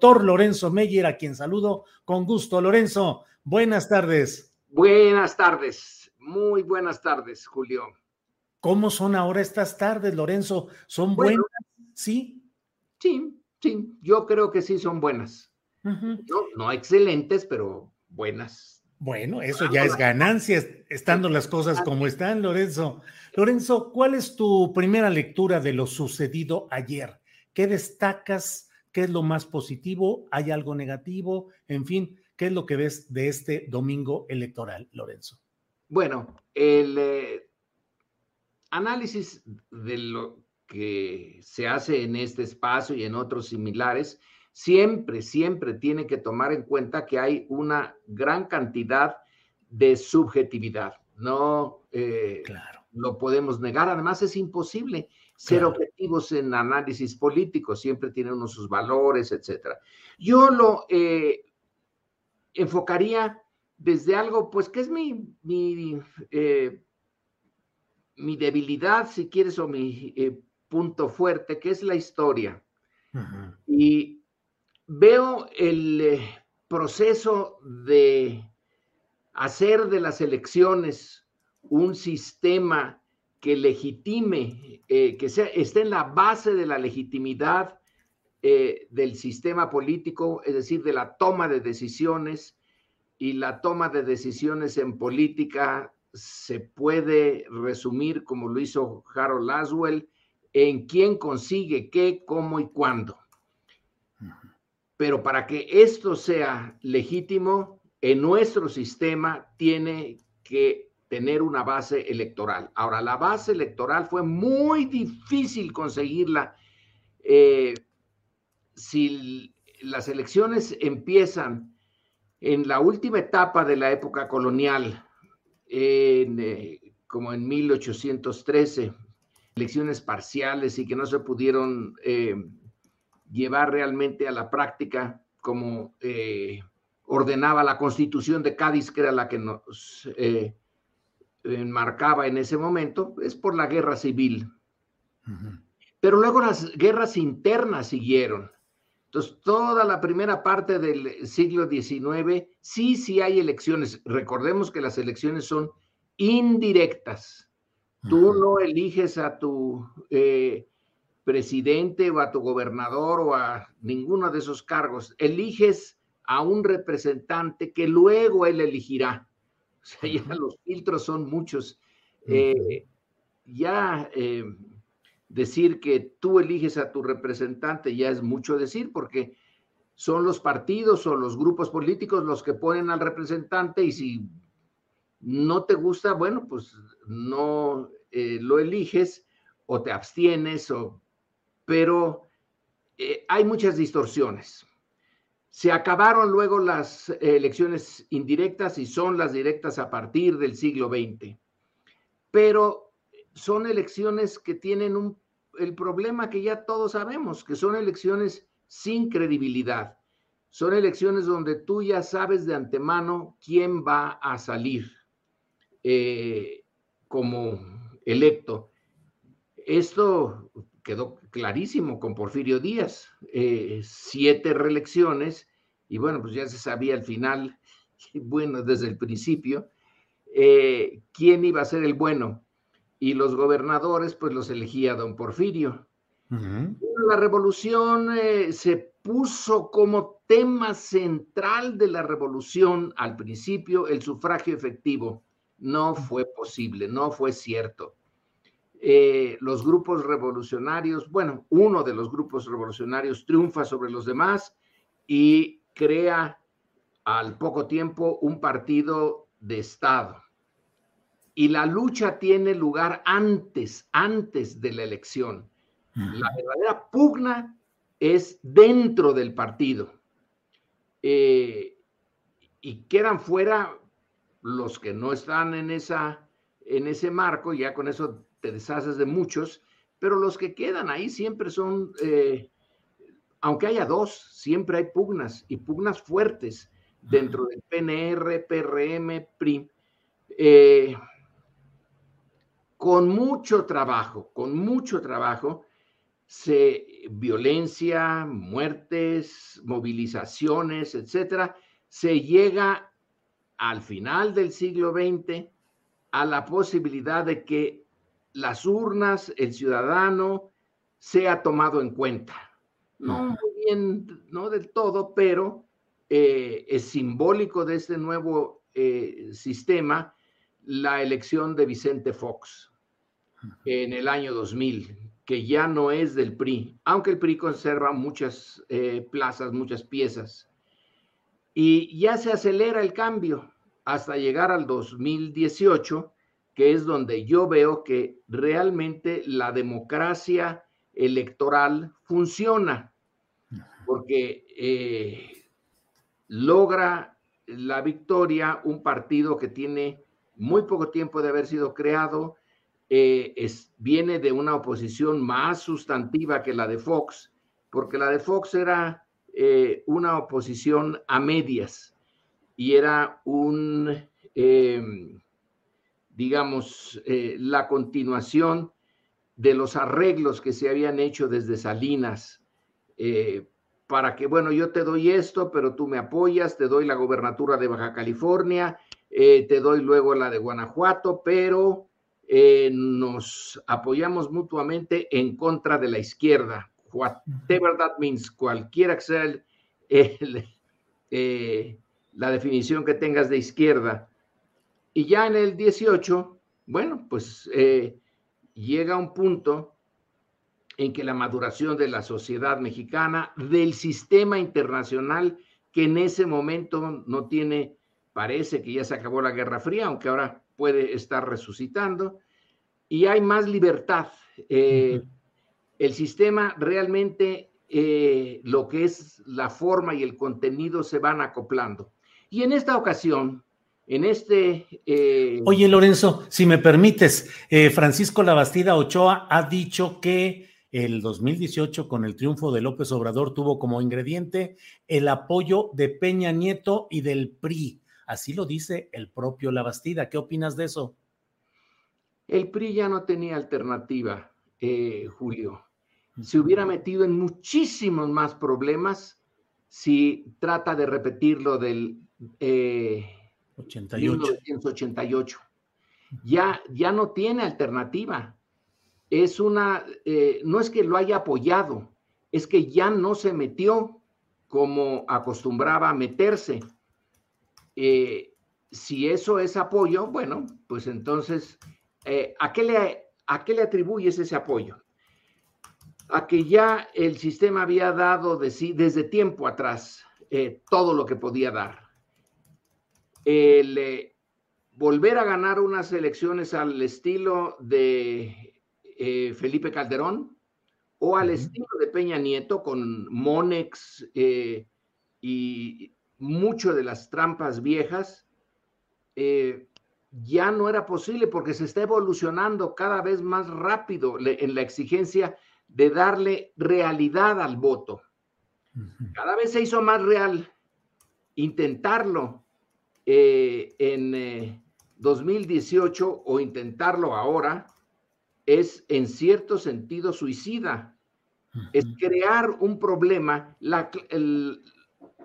Doctor Lorenzo Meyer, a quien saludo con gusto. Lorenzo, buenas tardes. Buenas tardes, muy buenas tardes, Julio. ¿Cómo son ahora estas tardes, Lorenzo? ¿Son Bueno. buenas? ¿Sí? Sí, sí, yo creo que sí son buenas. No, no excelentes, pero buenas. Bueno, eso ya es ganancia, estando las cosas como están, Lorenzo. Lorenzo, ¿cuál es tu primera lectura de lo sucedido ayer? ¿Qué destacas? ¿Qué es lo más positivo? ¿Hay algo negativo? En fin, ¿qué es lo que ves de este domingo electoral, Lorenzo? Bueno, el eh, análisis de lo que se hace en este espacio y en otros similares, siempre, siempre tiene que tomar en cuenta que hay una gran cantidad de subjetividad. No eh, Claro. lo podemos negar. Además, es imposible ser Claro. objetivos en análisis político. Siempre tiene uno sus valores, etcétera. Yo lo eh, enfocaría desde algo, pues, que es mi, mi, eh, mi debilidad, si quieres, o mi eh, punto fuerte, que es la historia. Y veo el proceso de hacer de las elecciones un sistema que legitime, eh, que sea, esté en la base de la legitimidad eh, del sistema político, es decir, de la toma de decisiones. Y la toma de decisiones en política se puede resumir, como lo hizo Harold Laswell, en quién consigue qué, cómo y cuándo. Pero para que esto sea legítimo, en nuestro sistema tiene que tener una base electoral. Ahora, la base electoral fue muy difícil conseguirla. eh, si las elecciones empiezan en la última etapa de la época colonial, en, eh, como en 1813, elecciones parciales y que no se pudieron eh, llevar realmente a la práctica como eh, ordenaba la constitución de Cádiz, que era la que nos enmarcaba en ese momento, es por la guerra civil. Pero luego las guerras internas siguieron. Entonces, toda la primera parte del siglo XIX, sí, sí hay elecciones. Recordemos que las elecciones son indirectas. Tú no eliges a tu eh, presidente o a tu gobernador o a ninguno de esos cargos. Eliges a un representante que luego él elegirá. O sea, ya los filtros son muchos. Eh, ya eh, decir que tú eliges a tu representante ya es mucho decir porque son los partidos o los grupos políticos los que ponen al representante y si no te gusta, bueno, pues no eh, lo eliges o te abstienes, o, pero hay muchas distorsiones. Se acabaron luego las eh, elecciones indirectas y son las directas a partir del siglo XX, pero son elecciones que tienen un, el problema que ya todos sabemos, que son elecciones sin credibilidad. Son elecciones donde tú ya sabes de antemano quién va a salir eh, como electo. Esto quedó clarísimo con Porfirio Díaz. Eh, siete reelecciones y bueno, pues ya se sabía al final, bueno, desde el principio, eh, quién iba a ser el bueno. Y los gobernadores, pues los elegía don Porfirio. La revolución eh, se puso como tema central de la revolución al principio el sufragio efectivo. No fue posible, no fue cierto. Eh, los grupos revolucionarios, bueno, uno de los grupos revolucionarios triunfa sobre los demás y crea al poco tiempo un partido de Estado. Y la lucha tiene lugar antes, antes de la elección. La verdadera pugna es dentro del partido. Eh, y quedan fuera los que no están en, esa, en ese marco, ya con eso te deshaces de muchos, pero los que quedan ahí siempre son, eh, aunque haya dos, siempre hay pugnas y pugnas fuertes dentro del PNR, PRM, PRI. Eh, con mucho trabajo, con mucho trabajo, se, violencia, muertes, movilizaciones, etcétera, se llega al final del siglo XX a la posibilidad de que las urnas, el ciudadano, sea tomado en cuenta. No muy bien, no del todo, pero eh, es simbólico de este nuevo eh, sistema la elección de Vicente Fox en el año 2000, que ya no es del PRI, aunque el PRI conserva muchas eh, plazas, muchas piezas. Y ya se acelera el cambio hasta llegar al 2018, que es donde yo veo que realmente la democracia electoral funciona, porque eh, logra la victoria un partido que tiene muy poco tiempo de haber sido creado, eh, es, viene de una oposición más sustantiva que la de Fox, porque la de Fox era eh, una oposición a medias y era un, digamos, eh, la continuación de los arreglos que se habían hecho desde Salinas para que, bueno, yo te doy esto, pero tú me apoyas, te doy la gobernatura de Baja California, te doy luego la de Guanajuato, pero eh, nos apoyamos mutuamente en contra de la izquierda. Whatever that means, cualquiera que sea eh, la definición que tengas de izquierda. Y ya en el 18, bueno, pues eh, llega un punto en que la maduración de la sociedad mexicana, del sistema internacional, que en ese momento no tiene, parece que ya se acabó la Guerra Fría, aunque ahora puede estar resucitando y hay más libertad. Eh, el sistema realmente, eh, lo que es la forma y el contenido se van acoplando. Y en esta ocasión, en este... Eh, Oye, Lorenzo, si me permites, Francisco Labastida Ochoa ha dicho que el 2018, con el triunfo de López Obrador, tuvo como ingrediente el apoyo de Peña Nieto y del PRI. Así lo dice el propio Labastida. ¿Qué opinas de eso? El PRI ya no tenía alternativa, eh, Julio. Se hubiera metido en muchísimos más problemas si trata de repetir lo del 1988. Eh, ya, ya no tiene alternativa. Es una, eh, no es que lo haya apoyado, es que ya no se metió como acostumbraba a meterse si eso es apoyo, bueno, pues entonces, eh, ¿a, qué le, ¿a qué le atribuyes ese apoyo? A que ya el sistema había dado de sí desde tiempo atrás eh, todo lo que podía dar. El eh, volver a ganar unas elecciones al estilo de Felipe Calderón o al estilo de Peña Nieto con Monex y mucho de las trampas viejas, eh, ya no era posible porque se está evolucionando cada vez más rápido en la exigencia de darle realidad al voto. Cada vez se hizo más real intentarlo eh, en 2018 eh, o intentarlo ahora es en cierto sentido suicida. Es crear un problema. La,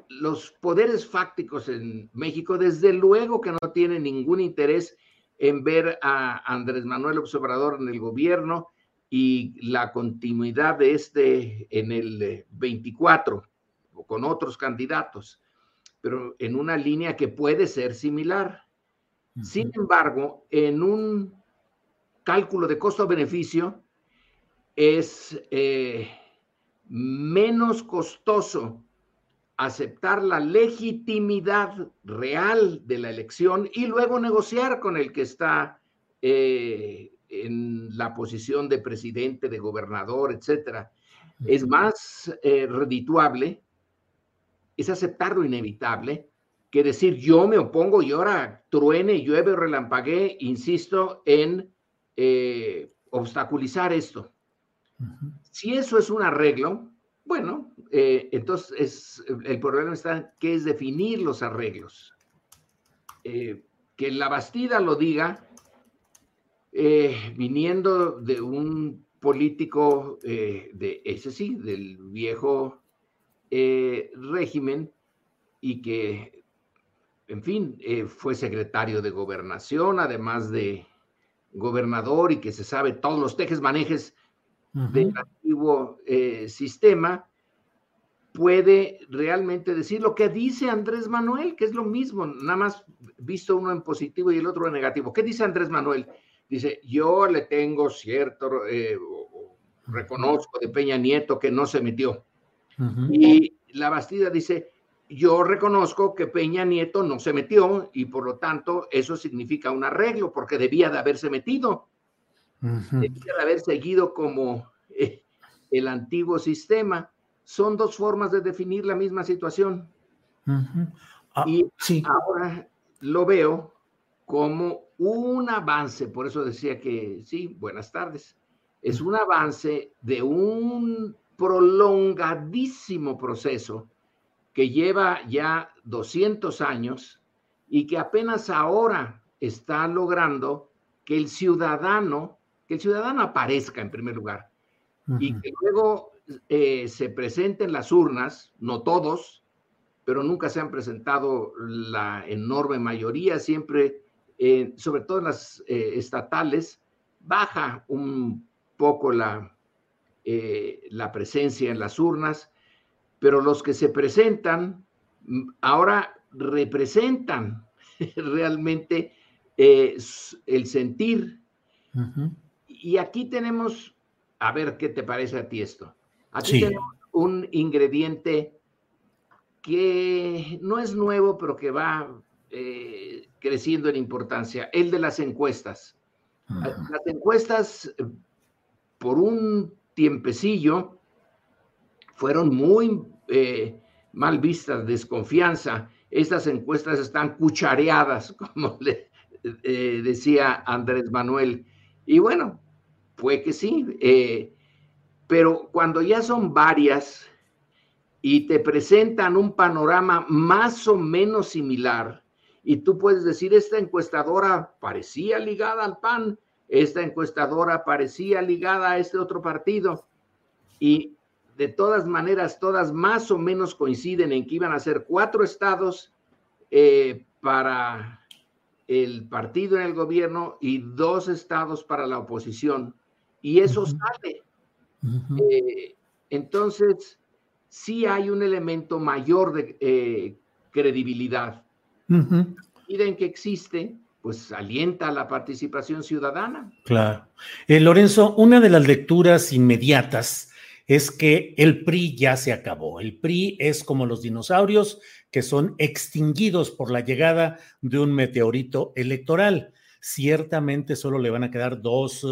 los poderes fácticos en México, desde luego que no tienen ningún interés en ver a Andrés Manuel Observador en el gobierno y la continuidad de este en el 24 o con otros candidatos, pero en una línea que puede ser similar. Sin embargo, en un cálculo de costo-beneficio es eh, menos costoso aceptar la legitimidad real de la elección y luego negociar con el que está eh, en la posición de presidente, de gobernador, etcétera. Es más eh, redituable, es aceptar lo inevitable, que decir yo me opongo y ahora truene, llueve, relampaguee, insisto en eh, obstaculizar esto. Si eso es un arreglo, bueno, eh, entonces es, el problema está qué es definir los arreglos. Eh, que la Bastida lo diga, viniendo de un político de ese sí, del viejo régimen, y que, en fin, fue secretario de gobernación, además de gobernador, y que se sabe todos los tejes manejes del antiguo eh, sistema, puede realmente decir lo que dice Andrés Manuel, que es lo mismo, nada más visto uno en positivo y el otro en negativo. ¿Qué dice Andrés Manuel? Dice, yo le tengo cierto, eh, reconozco de Peña Nieto que no se metió. Y la Bastida dice, yo reconozco que Peña Nieto no se metió y por lo tanto eso significa un arreglo porque debía de haberse metido. De haber seguido como eh, el antiguo sistema. Son dos formas de definir la misma situación. Ah, y ahora lo veo como un avance, por eso decía que sí, buenas tardes, es un avance de un prolongadísimo proceso que lleva ya 200 años y que apenas ahora está logrando que el ciudadano que el ciudadano aparezca en primer lugar y que luego eh, se presenten las urnas, no todos, pero nunca se han presentado la enorme mayoría, siempre, eh, sobre todo en las eh, estatales, baja un poco la, la presencia en las urnas, pero los que se presentan mm, ahora representan realmente el sentir y aquí tenemos, a ver qué te parece a ti esto. Aquí tenemos un ingrediente que no es nuevo, pero que va eh, creciendo en importancia, el de las encuestas. Las encuestas, por un tiempecillo, fueron muy eh, mal vistas, desconfianza. Estas encuestas están cuchareadas, como le eh, decía Andrés Manuel. Y bueno, fue que sí, eh, pero cuando ya son varias y te presentan un panorama más o menos similar, y tú puedes decir, esta encuestadora parecía ligada al PAN, esta encuestadora parecía ligada a este otro partido, y de todas maneras, todas más o menos coinciden en que iban a ser cuatro estados eh, para el partido en el gobierno y dos estados para la oposición. Y eso sale. Eh, entonces, sí hay un elemento mayor de eh, credibilidad. Y en que existe, pues alienta la participación ciudadana. Claro. Eh, Lorenzo, una de las lecturas inmediatas es que el PRI ya se acabó. El PRI es como los dinosaurios que son extinguidos por la llegada de un meteorito electoral. Ciertamente solo le van a quedar dos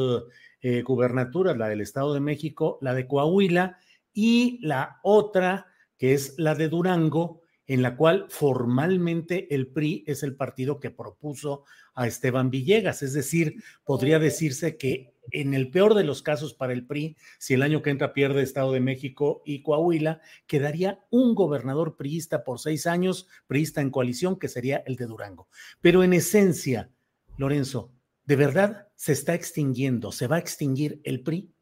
eh, gubernaturas, la del Estado de México, la de Coahuila y la otra que es la de Durango, en la cual formalmente el PRI es el partido que propuso a Esteban Villegas. Es decir, podría decirse que en el peor de los casos para el PRI, si el año que entra pierde Estado de México y Coahuila, quedaría un gobernador priista por seis años, priista en coalición, que sería el de Durango. Pero en esencia, Lorenzo, ¿de verdad se está extinguiendo? ¿Se va a extinguir el PRI?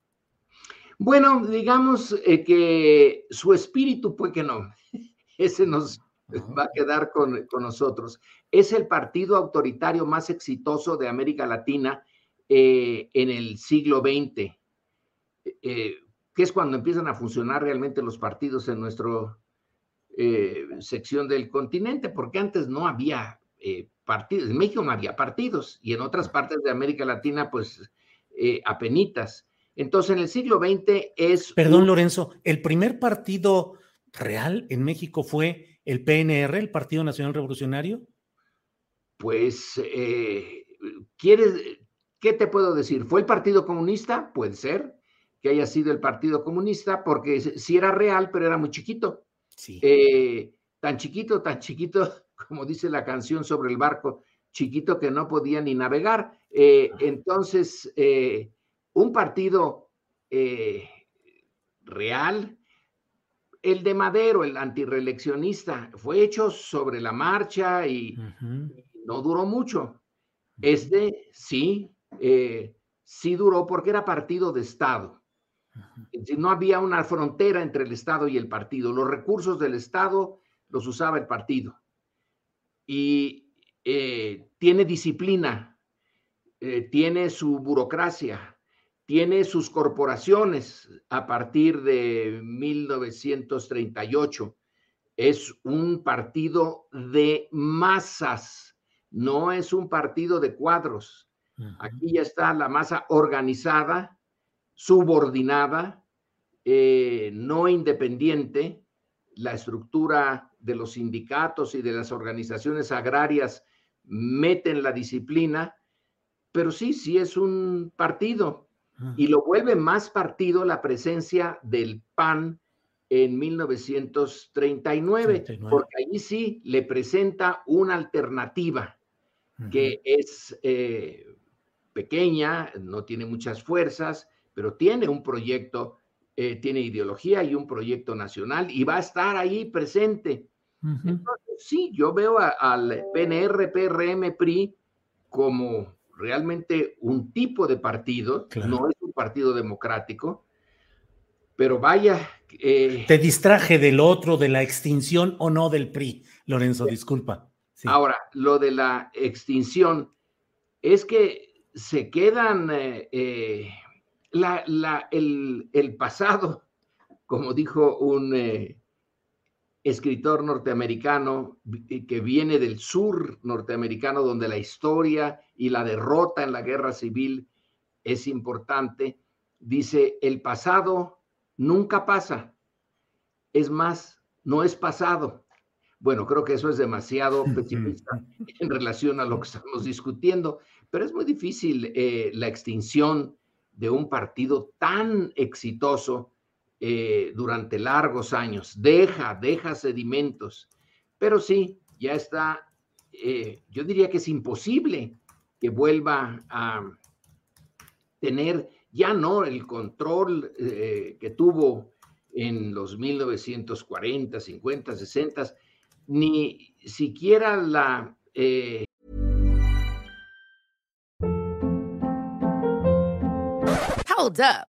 Bueno, digamos eh, que su espíritu, pues que no. ese nos va a quedar con, nosotros. Es el partido autoritario más exitoso de América Latina eh, en el siglo XX, eh, que es cuando empiezan a funcionar realmente los partidos en nuestra sección del continente, porque antes no había partidos, en México no había partidos y en otras partes de América Latina pues apenitas. Entonces, en el siglo XX es... Perdón, Lorenzo, ¿el primer partido real en México fue el PNR, el Partido Nacional Revolucionario? Pues, eh, ¿quieres, qué te puedo decir? ¿Fue el Partido Comunista? Puede ser que haya sido el Partido Comunista, porque sí era real, pero era muy chiquito. Sí. Eh, tan chiquito, tan chiquito, como dice la canción sobre el barco, chiquito que no podía ni navegar. Eh, entonces, un partido real, el de Madero, el antireeleccionista, fue hecho sobre la marcha y no duró mucho. Este sí, eh, sí duró porque era partido de Estado. No había una frontera entre el Estado y el partido. Los recursos del Estado los usaba el partido. Y eh, tiene disciplina, tiene su burocracia, tiene sus corporaciones a partir de 1938. Es un partido de masas, no es un partido de cuadros. Aquí ya está la masa organizada, subordinada, eh, no independiente. La estructura de los sindicatos y de las organizaciones agrarias meten la disciplina, pero sí, sí es un partido y lo vuelve más partido la presencia del PAN en 1939, porque ahí sí le presenta una alternativa que es eh, pequeña, no tiene muchas fuerzas, pero tiene un proyecto, eh, tiene ideología y un proyecto nacional y va a estar ahí presente. Entonces, sí, yo veo al PNR, PRM, PRI como realmente un tipo de partido, no es un partido democrático, pero vaya. Eh, Te distraje del otro, de la extinción o no del PRI, Lorenzo, disculpa. Ahora, lo de la extinción es que se quedan eh, eh, el, el, pasado, como dijo un escritor norteamericano que viene del sur norteamericano, donde la historia y la derrota en la guerra civil es importante, dice, el pasado nunca pasa. Es más, no es pasado. Bueno, creo que eso es demasiado pesimista en relación a lo que estamos discutiendo, pero es muy difícil eh, la extinción de un partido tan exitoso eh, durante largos años, deja, deja sedimentos, pero sí, ya está, eh, yo diría que es imposible que vuelva a tener ya no el control eh, que tuvo en los 1940, 50, 60, ni siquiera la... Up.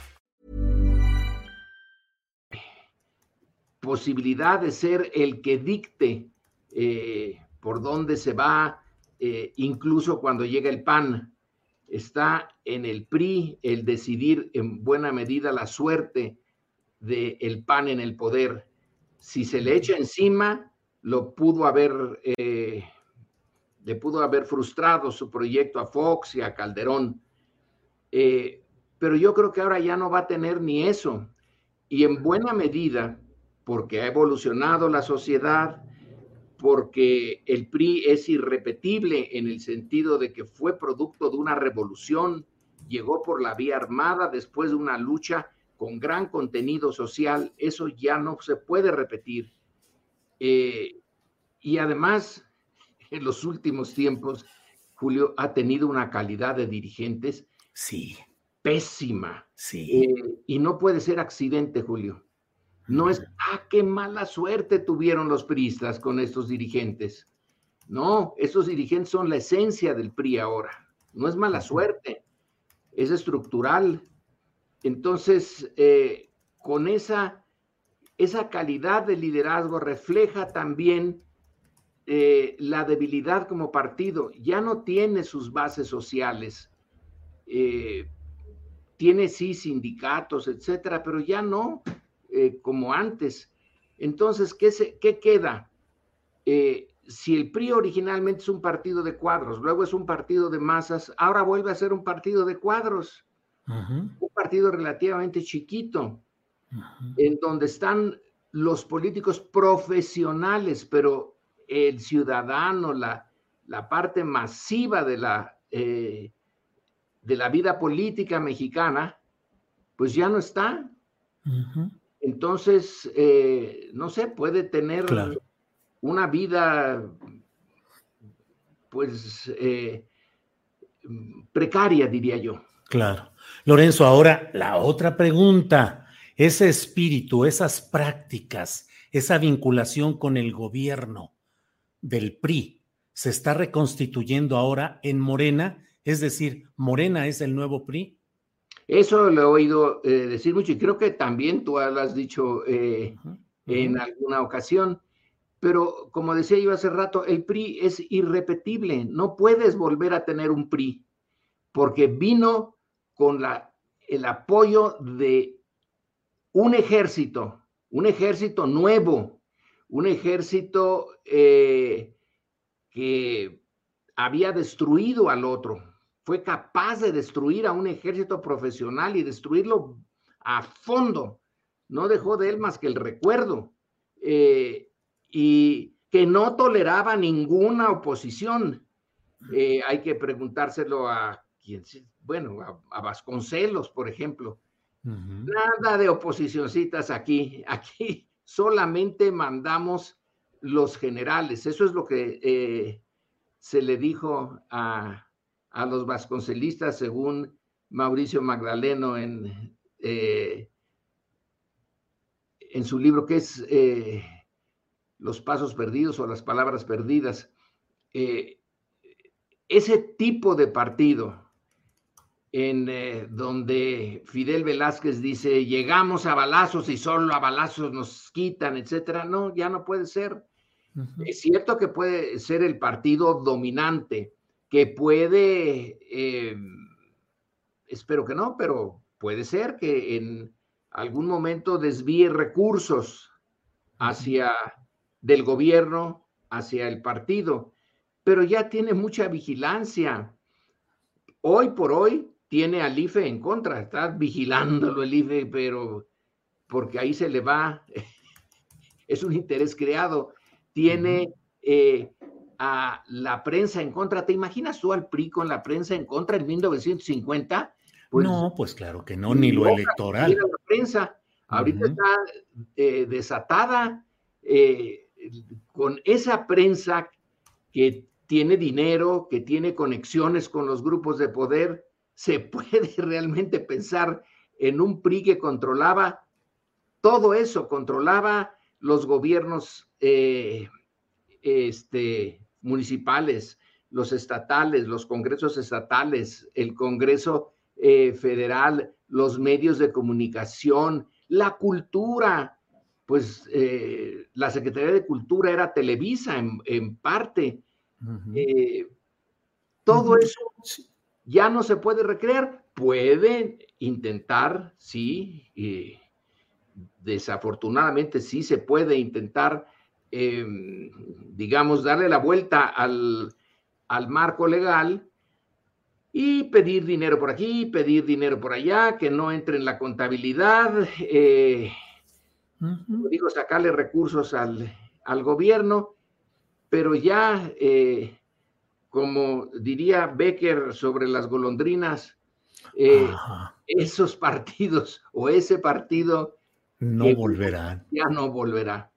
Posibilidad de ser el que dicte eh, por dónde se va, eh, incluso cuando llega el PAN. Está en el PRI el decidir en buena medida la suerte del el PAN en el poder. Si se le echa encima, lo pudo haber eh, le pudo haber frustrado su proyecto a Fox y a Calderón. Pero yo creo que ahora ya no va a tener ni eso. Y en buena medida, porque ha evolucionado la sociedad, porque el PRI es irrepetible en el sentido de que fue producto de una revolución, llegó por la vía armada después de una lucha con gran contenido social, eso ya no se puede repetir. Eh, y además, en los últimos tiempos, Julio ha tenido una calidad de dirigentes sí. pésima. Sí. Eh, y no puede ser accidente, Julio. No es, ah, qué mala suerte tuvieron los priistas con estos dirigentes. No, estos dirigentes son la esencia del PRI ahora. No es mala suerte, es estructural. Entonces, eh, con esa, esa calidad de liderazgo refleja también eh, la debilidad como partido. Ya no tiene sus bases sociales. Eh, tiene sí sindicatos, etcétera, pero ya no como antes. Entonces, ¿qué, se, qué queda? si el PRI originalmente es un partido de cuadros, luego es un partido de masas, ahora vuelve a ser un partido de cuadros un partido relativamente chiquito, en donde están los políticos profesionales, pero el ciudadano, la, la parte masiva de la, eh, de la vida política mexicana, pues ya no está. Entonces, eh, no sé, puede tener una vida, pues, eh, precaria, diría yo. Claro. Lorenzo, ahora la otra pregunta, ese espíritu, esas prácticas, esa vinculación con el gobierno del PRI, ¿se está reconstituyendo ahora en Morena? Es decir, ¿Morena es el nuevo PRI? Eso lo he oído eh, decir mucho y creo que también tú lo has dicho eh, en alguna ocasión. Pero como decía yo hace rato, el PRI es irrepetible. No puedes volver a tener un PRI porque vino con la, el apoyo de un ejército, un ejército nuevo, un ejército eh, que había destruido al otro, fue capaz de destruir a un ejército profesional y destruirlo a fondo. No dejó de él más que el recuerdo. Eh, y que no toleraba ninguna oposición. Eh, hay que preguntárselo a quien, bueno, a, Vasconcelos, por ejemplo. Nada de oposicioncitas aquí. Aquí solamente mandamos los generales. Eso es lo que eh, se le dijo a, los vasconcelistas, según Mauricio Magdaleno en, eh, en su libro que es eh, Los Pasos Perdidos o las Palabras Perdidas. ese tipo de partido en eh, donde Fidel Velázquez dice, llegamos a balazos y solo a balazos nos quitan, etcétera. No, ya no puede ser. Es cierto que puede ser el partido dominante, que puede, eh, espero que no, pero puede ser que en algún momento desvíe recursos hacia del gobierno, hacia el partido, pero ya tiene mucha vigilancia. Hoy por hoy, tiene al IFE en contra, está vigilándolo el IFE, pero porque ahí se le va, es un interés creado, tiene eh, a la prensa en contra. ¿Te imaginas tú al PRI con la prensa en contra en 1950? Pues, no, pues claro que no, ni lo electoral. La prensa ahorita está eh, desatada eh, con esa prensa que tiene dinero, que tiene conexiones con los grupos de poder, se puede realmente pensar en un PRI que controlaba todo eso, controlaba los gobiernos eh, este, municipales, los estatales, los congresos estatales, el Congreso eh, Federal, los medios de comunicación, la cultura, pues eh, la Secretaría de Cultura era Televisa en, parte. todo eso ya no se puede recrear, pueden intentar, sí, desafortunadamente sí se puede intentar, em, digamos, darle la vuelta al, al marco legal y pedir dinero por aquí, pedir dinero por allá, que no entre en la contabilidad, eh, digo, sacarle recursos al, al gobierno, pero ya, eh, como diría Becker sobre las golondrinas, eh, esos partidos o ese partido no volverán. Ya no volverá.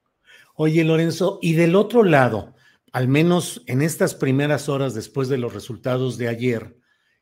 Oye, Lorenzo, y del otro lado, al menos en estas primeras horas después de los resultados de ayer,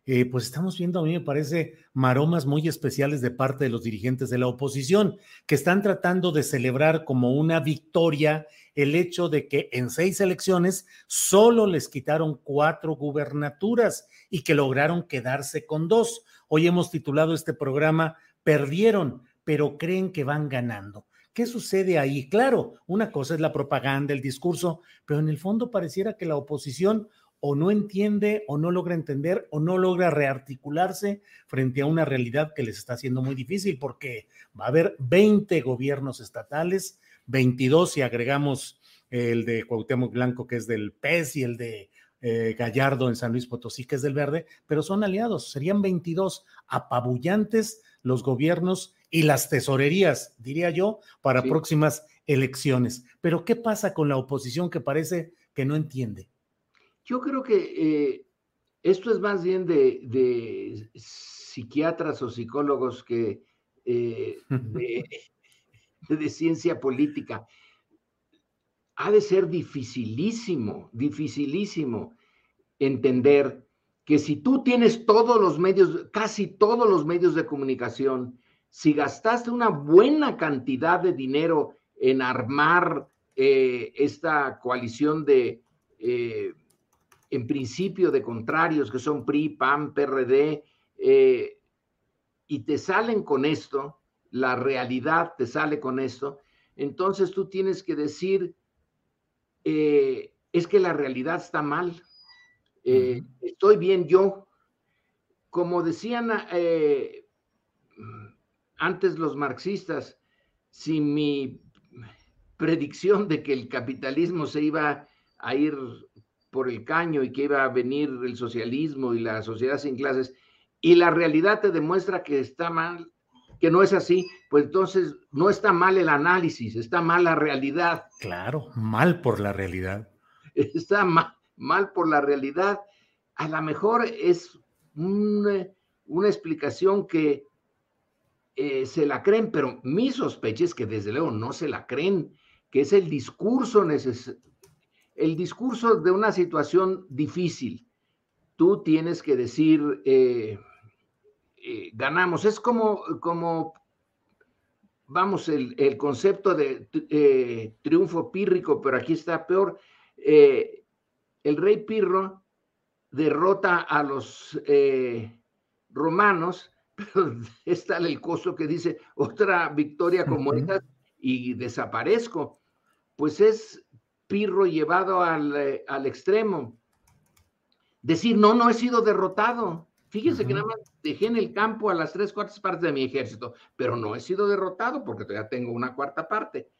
eh, pues estamos viendo, a mí me parece, maromas muy especiales de parte de los dirigentes de la oposición, que están tratando de celebrar como una victoria el hecho de que en seis elecciones solo les quitaron cuatro gubernaturas y que lograron quedarse con dos. Hoy hemos titulado este programa Perdieron, pero creen que van ganando. ¿Qué sucede ahí? Claro, una cosa es la propaganda, el discurso, pero en el fondo pareciera que la oposición o no entiende o no logra entender o no logra rearticularse frente a una realidad que les está haciendo muy difícil porque va a haber 20 gobiernos estatales, 22 si agregamos el de Cuauhtémoc Blanco que es del PES y el de eh, Gallardo en San Luis Potosí que es del Verde, pero son aliados, serían 22 apabullantes los gobiernos y las tesorerías, diría yo, para próximas elecciones. Pero ¿qué pasa con la oposición que parece que no entiende? Yo creo que eh, esto es más bien de, psiquiatras o psicólogos que eh, de, ciencia política. Ha de ser dificilísimo, dificilísimo entender que si tú tienes todos los medios, casi todos los medios de comunicación, si gastaste una buena cantidad de dinero en armar eh, esta coalición de en principio de contrarios que son PRI, PAN, PRD, eh, y te salen con esto, la realidad te sale con esto, entonces tú tienes que decir, eh, es que la realidad está mal, eh, estoy bien yo. Como decían antes los marxistas, si mi predicción de que el capitalismo se iba a ir por el caño y que iba a venir el socialismo y la sociedad sin clases, y la realidad te demuestra que está mal, que no es así, pues entonces no está mal el análisis, está mal la realidad. Claro, mal por la realidad. Está mal, mal por la realidad. A lo mejor es una, explicación que eh, se la creen, pero mi sospecha es que desde luego no se la creen, que es el discurso necesario el discurso de una situación difícil, tú tienes que decir, eh, eh, ganamos. Es como, como vamos, el, concepto de triunfo pírrico, pero aquí está peor. el rey Pirro derrota a los romanos, pero está el costo que dice otra victoria como esta y desaparezco. Pues es Pirro llevado eh, al, extremo. Decir, no, no he sido derrotado. Fíjense que nada más dejé en el campo a las tres cuartas partes de mi ejército, pero no he sido derrotado porque todavía tengo una cuarta parte.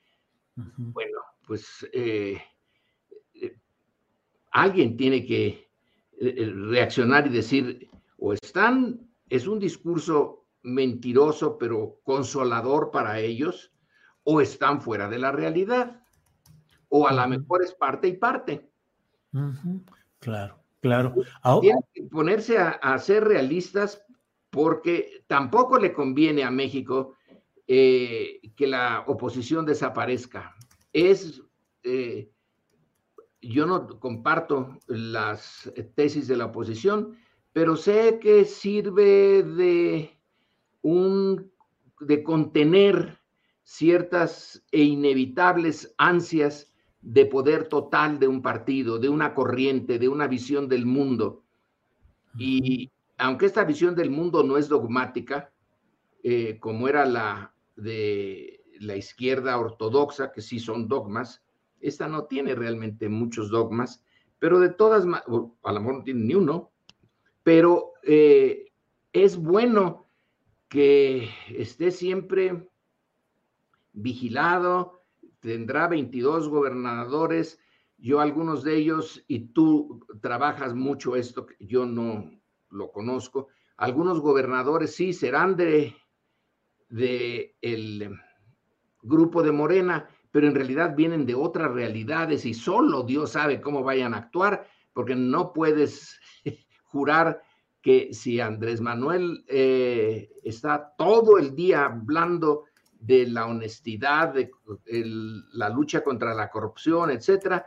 Bueno, pues eh, eh, alguien tiene que reaccionar y decir, o están, es un discurso mentiroso pero consolador para ellos, o están fuera de la realidad o a lo mejor es parte y parte. Claro, claro. Tienen que ponerse a, ser realistas porque tampoco le conviene a México eh, que la oposición desaparezca. Es, eh, yo no comparto las tesis de la oposición, pero sé que sirve de un de contener ciertas e inevitables ansias de poder total de un partido, de una corriente, de una visión del mundo. Y aunque esta visión del mundo no es dogmática, eh, como era la de la izquierda ortodoxa, que sí son dogmas, esta no tiene realmente muchos dogmas, pero de todas a lo mejor no tiene ni uno, pero eh, es bueno que esté siempre vigilado, tendrá 22 gobernadores yo algunos de ellos, y tú trabajas mucho esto, yo no lo conozco, algunos gobernadores sí serán de, de el grupo de Morena, pero en realidad vienen de otras realidades y solo Dios sabe cómo vayan a actuar, porque no puedes jurar que si Andrés Manuel eh, está todo el día hablando de la honestidad, de la lucha contra la corrupción, etcétera,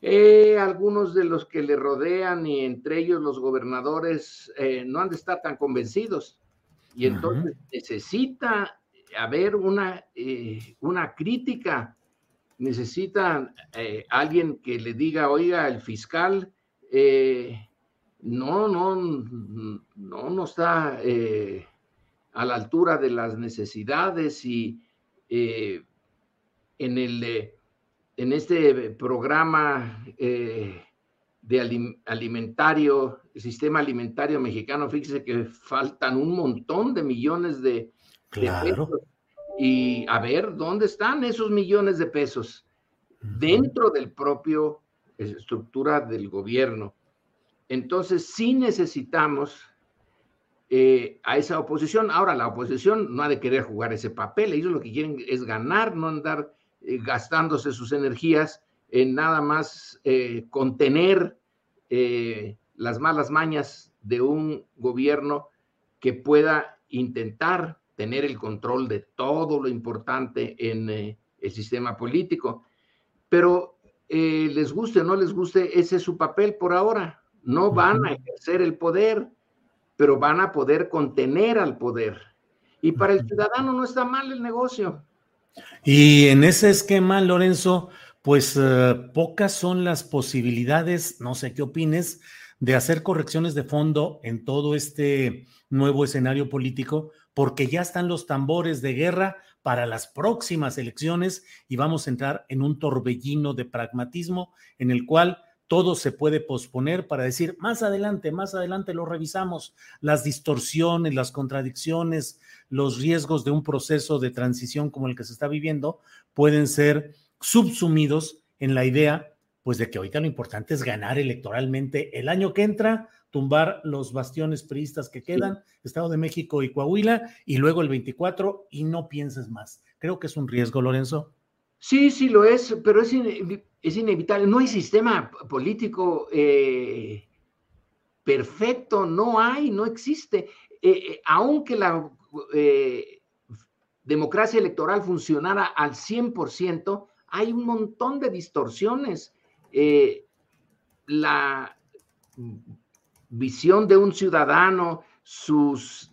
eh, algunos de los que le rodean y entre ellos los gobernadores eh, no han de estar tan convencidos. Y entonces necesita haber una, una crítica, necesita alguien que le diga, oiga, el fiscal no, no, no, no está eh, a la altura de las necesidades y eh, en, el, eh, en este programa de alimentario, el sistema alimentario mexicano, fíjese que faltan un montón de millones de, pesos. Y a ver, ¿dónde están esos millones de pesos? Dentro del propio estructura del gobierno. Entonces, sí necesitamos eh, a esa oposición. Ahora, la oposición no ha de querer jugar ese papel. Ellos lo que quieren es ganar, no andar eh, gastándose sus energías en nada más eh, contener las malas mañas de un gobierno que pueda intentar tener el control de todo lo importante en el sistema político. Pero les guste o no les guste, ese es su papel por ahora. No van a ejercer el poder, pero van a poder contener al poder. Y para el ciudadano no está mal el negocio. Y en ese esquema, Lorenzo, pues eh, pocas son las posibilidades, no sé qué opines, de hacer correcciones de fondo en todo este nuevo escenario político, porque ya están los tambores de guerra para las próximas elecciones y vamos a entrar en un torbellino de pragmatismo en el cual todo se puede posponer para decir, más adelante, más adelante lo revisamos, las distorsiones, las contradicciones, los riesgos de un proceso de transición como el que se está viviendo pueden ser subsumidos en la idea, pues de que ahorita lo importante es ganar electoralmente el año que entra, tumbar los bastiones priistas que quedan, Estado de México y Coahuila, y luego el 24, y no pienses más. Creo que es un riesgo, Lorenzo. Sí, sí lo es, pero es, es inevitable. No hay sistema político eh, perfecto, no hay, no existe. Eh, eh, aunque la democracia electoral funcionara al 100%, hay un montón de distorsiones. la visión de un ciudadano, sus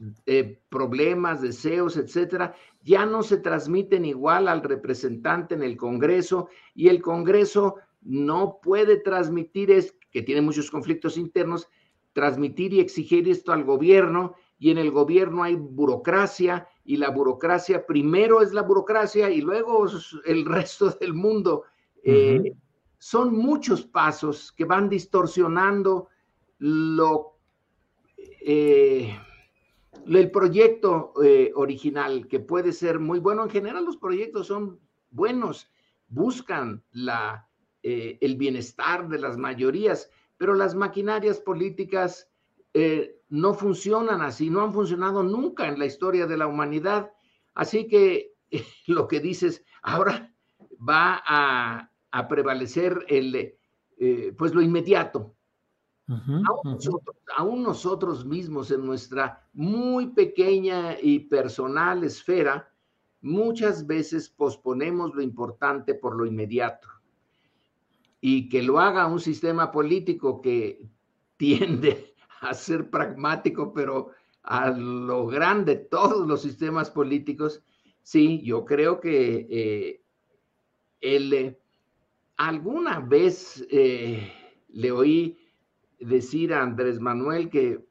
problemas, deseos, etcétera, ya no se transmiten igual al representante en el Congreso y el Congreso no puede transmitir, es, que tiene muchos conflictos internos, transmitir y exigir esto al gobierno y en el gobierno hay burocracia y la burocracia primero es la burocracia y luego el resto del mundo. Eh, son muchos pasos que van distorsionando lo... Eh, el proyecto eh, original, que puede ser muy bueno, en general los proyectos son buenos, buscan la, eh, el bienestar de las mayorías, pero las maquinarias políticas eh, no funcionan así, no han funcionado nunca en la historia de la humanidad. Así que lo que dices, ahora va a, a prevalecer el, pues lo inmediato, aún, nosotros, mismos en nuestra muy pequeña y personal esfera, muchas veces posponemos lo importante por lo inmediato. Y que lo haga un sistema político que tiende a ser pragmático, pero a lo grande todos los sistemas políticos, sí, yo creo que eh, él, eh, alguna vez eh, le oí decir a Andrés Manuel que,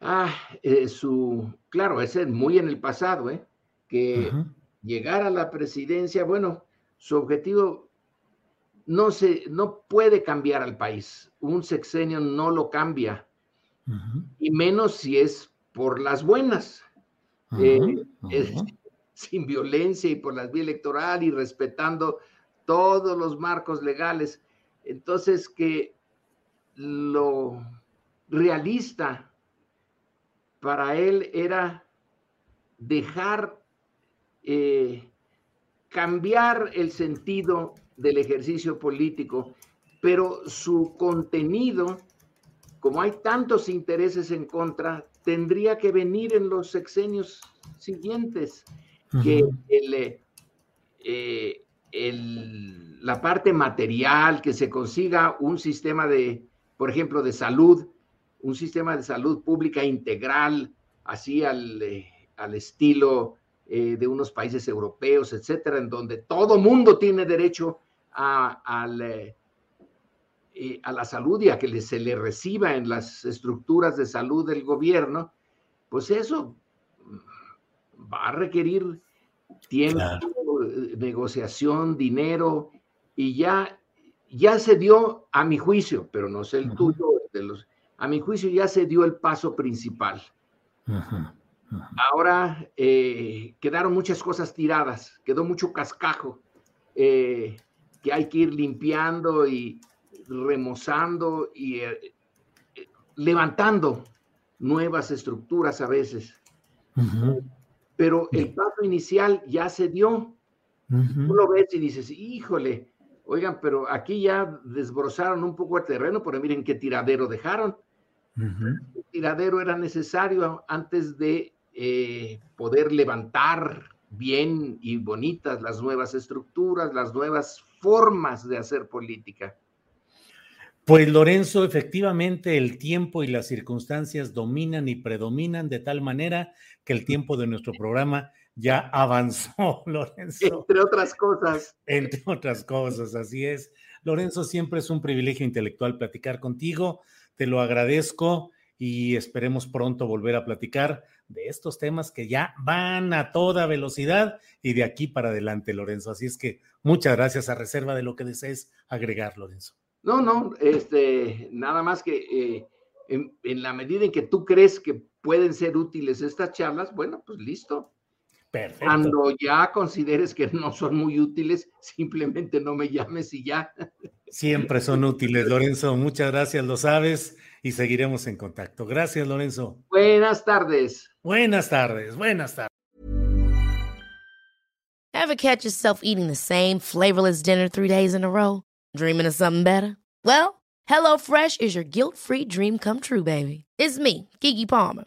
ah, eh, su, claro, ese es muy en el pasado, ¿eh? que llegar a la presidencia, bueno, su objetivo no se, no puede cambiar al país. Un sexenio no lo cambia, y menos si es por las buenas, eh, sin violencia y por la vía electoral y respetando todos los marcos legales. Entonces, que lo realista para él era dejar eh, cambiar el sentido del ejercicio político, pero su contenido, como hay tantos intereses en contra, tendría que venir en los sexenios siguientes, que eh, la parte material, que se consiga un sistema de, por ejemplo, de salud, un sistema de salud pública integral, así al, eh, al estilo eh, de unos países europeos, etcétera, en donde todo mundo tiene derecho a, eh, a la salud y a que se le reciba en las estructuras de salud del gobierno, pues eso va a requerir tiempo, negociación, dinero, y ya, ya se dio, a mi juicio, pero no sé el tuyo, de los, a mi juicio ya se dio el paso principal. Ahora eh, quedaron muchas cosas tiradas, quedó mucho cascajo eh, que hay que ir limpiando y remozando y eh, levantando nuevas estructuras a veces. Pero el paso inicial ya se dio. Tú lo ves y dices, híjole, oigan, pero aquí ya desbrozaron un poco el terreno, pero miren qué tiradero dejaron. El tiradero era necesario antes de eh, poder levantar bien y bonitas las nuevas estructuras, las nuevas formas de hacer política. Pues Lorenzo, efectivamente el tiempo y las circunstancias dominan y predominan de tal manera que el tiempo de nuestro programa ya avanzó, Lorenzo. Entre otras cosas. Entre otras cosas, así es. Lorenzo, siempre es un privilegio intelectual platicar contigo. Te lo agradezco y esperemos pronto volver a platicar de estos temas que ya van a toda velocidad y de aquí para adelante, Lorenzo. Así es que muchas gracias a reserva de lo que desees agregar, Lorenzo. No, no, este, nada más que eh, en, en, la medida en que tú crees que pueden ser útiles estas charlas, bueno, pues listo. Perfecto. Cuando ya consideres que no son muy útiles, simplemente no me llames y ya. Siempre son útiles, Lorenzo. Muchas gracias, lo sabes, y seguiremos en contacto. Gracias, Lorenzo. Buenas tardes. Buenas tardes, buenas tardes. Ever catch yourself eating the same flavorless dinner three days in a row? Dreaming of something better? Well, HelloFresh is your guilt-free dream come true, baby. It's me, Kiki Palmer.